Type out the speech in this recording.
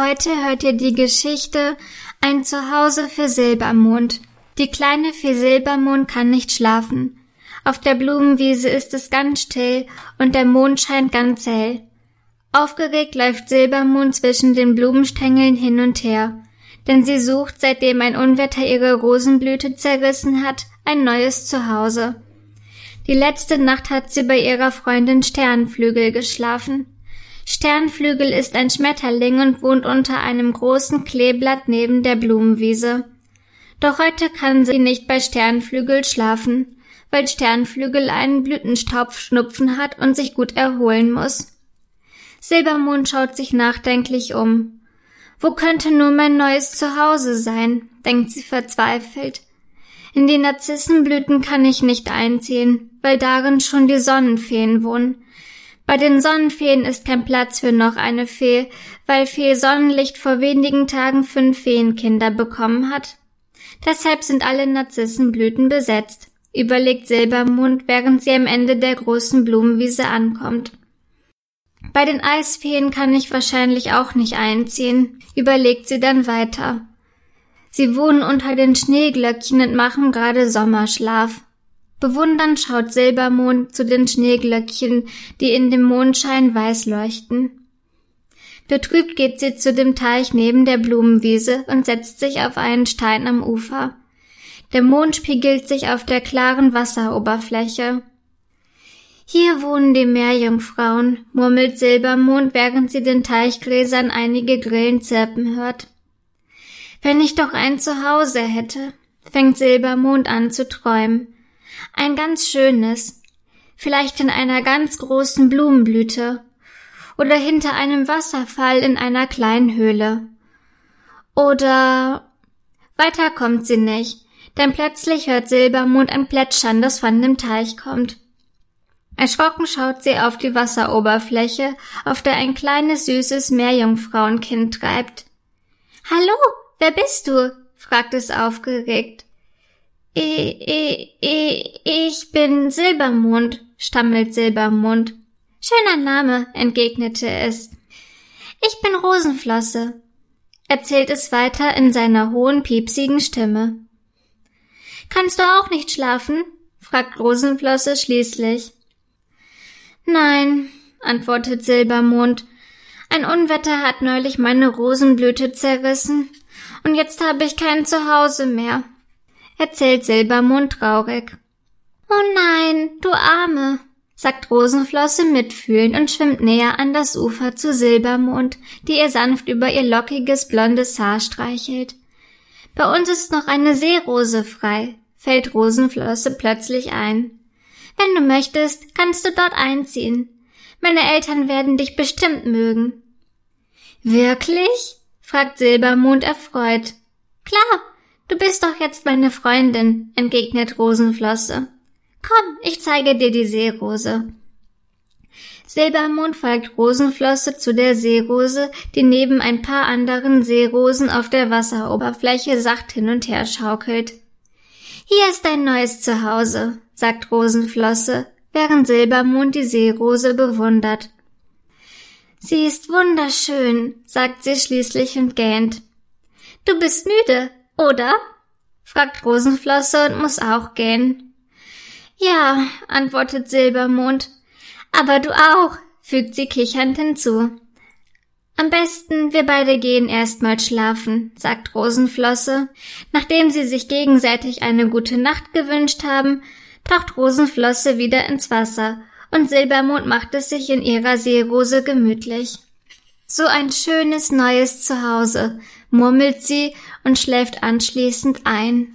Heute hört ihr die Geschichte Ein Zuhause für Silbermond. Die kleine Fee Silbermond kann nicht schlafen. Auf der Blumenwiese ist es ganz still und der Mond scheint ganz hell. Aufgeregt läuft Silbermond zwischen den Blumenstängeln hin und her, denn sie sucht, seitdem ein Unwetter ihre Rosenblüte zerrissen hat, ein neues Zuhause. Die letzte Nacht hat sie bei ihrer Freundin Sternflügel geschlafen. Sternflügel ist ein Schmetterling und wohnt unter einem großen Kleeblatt neben der Blumenwiese. Doch heute kann sie nicht bei Sternflügel schlafen, weil Sternflügel einen Blütenstaubschnupfen hat und sich gut erholen muss. Silbermond schaut sich nachdenklich um. Wo könnte nur mein neues Zuhause sein? denkt sie verzweifelt. In die Narzissenblüten kann ich nicht einziehen, weil darin schon die Sonnenfeen wohnen. Bei den Sonnenfeen ist kein Platz für noch eine Fee, weil Fee Sonnenlicht vor wenigen Tagen fünf Feenkinder bekommen hat. Deshalb sind alle Narzissenblüten besetzt, überlegt Silbermond, während sie am Ende der großen Blumenwiese ankommt. Bei den Eisfeen kann ich wahrscheinlich auch nicht einziehen, überlegt sie dann weiter. Sie wohnen unter den Schneeglöckchen und machen gerade Sommerschlaf. Bewundernd schaut Silbermond zu den Schneeglöckchen, die in dem Mondschein weiß leuchten. Betrübt geht sie zu dem Teich neben der Blumenwiese und setzt sich auf einen Stein am Ufer. Der Mond spiegelt sich auf der klaren Wasseroberfläche. Hier wohnen die Meerjungfrauen, murmelt Silbermond, während sie den Teichgräsern einige Grillen zirpen hört. Wenn ich doch ein Zuhause hätte, fängt Silbermond an zu träumen. Ein ganz schönes, vielleicht in einer ganz großen Blumenblüte oder hinter einem Wasserfall in einer kleinen Höhle. Oder weiter kommt sie nicht, denn plötzlich hört Silbermond ein Plätschern, das von dem Teich kommt. Erschrocken schaut sie auf die Wasseroberfläche, auf der ein kleines süßes Meerjungfrauenkind treibt. Hallo, wer bist du? fragt es aufgeregt. Ich, bin Silbermond, stammelt Silbermond. Schöner Name, entgegnete es. Ich bin Rosenflosse, erzählt es weiter in seiner hohen, piepsigen Stimme. Kannst du auch nicht schlafen? fragt Rosenflosse schließlich. Nein, antwortet Silbermond. Ein Unwetter hat neulich meine Rosenblüte zerrissen, und jetzt habe ich kein Zuhause mehr erzählt Silbermond traurig. Oh nein, du Arme, sagt Rosenflosse mitfühlend und schwimmt näher an das Ufer zu Silbermond, die ihr sanft über ihr lockiges blondes Haar streichelt. Bei uns ist noch eine Seerose frei, fällt Rosenflosse plötzlich ein. Wenn du möchtest, kannst du dort einziehen. Meine Eltern werden dich bestimmt mögen. Wirklich? fragt Silbermond erfreut. Klar, Du bist doch jetzt meine Freundin, entgegnet Rosenflosse. Komm, ich zeige dir die Seerose. Silbermond folgt Rosenflosse zu der Seerose, die neben ein paar anderen Seerosen auf der Wasseroberfläche sacht hin und her schaukelt. Hier ist dein neues Zuhause, sagt Rosenflosse, während Silbermond die Seerose bewundert. Sie ist wunderschön, sagt sie schließlich und gähnt. Du bist müde, oder? fragt Rosenflosse und muss auch gehen. Ja, antwortet Silbermond. Aber du auch, fügt sie kichernd hinzu. Am besten, wir beide gehen erstmal schlafen, sagt Rosenflosse. Nachdem sie sich gegenseitig eine gute Nacht gewünscht haben, taucht Rosenflosse wieder ins Wasser und Silbermond macht es sich in ihrer Seerose gemütlich. So ein schönes neues Zuhause, murmelt sie und schläft anschließend ein.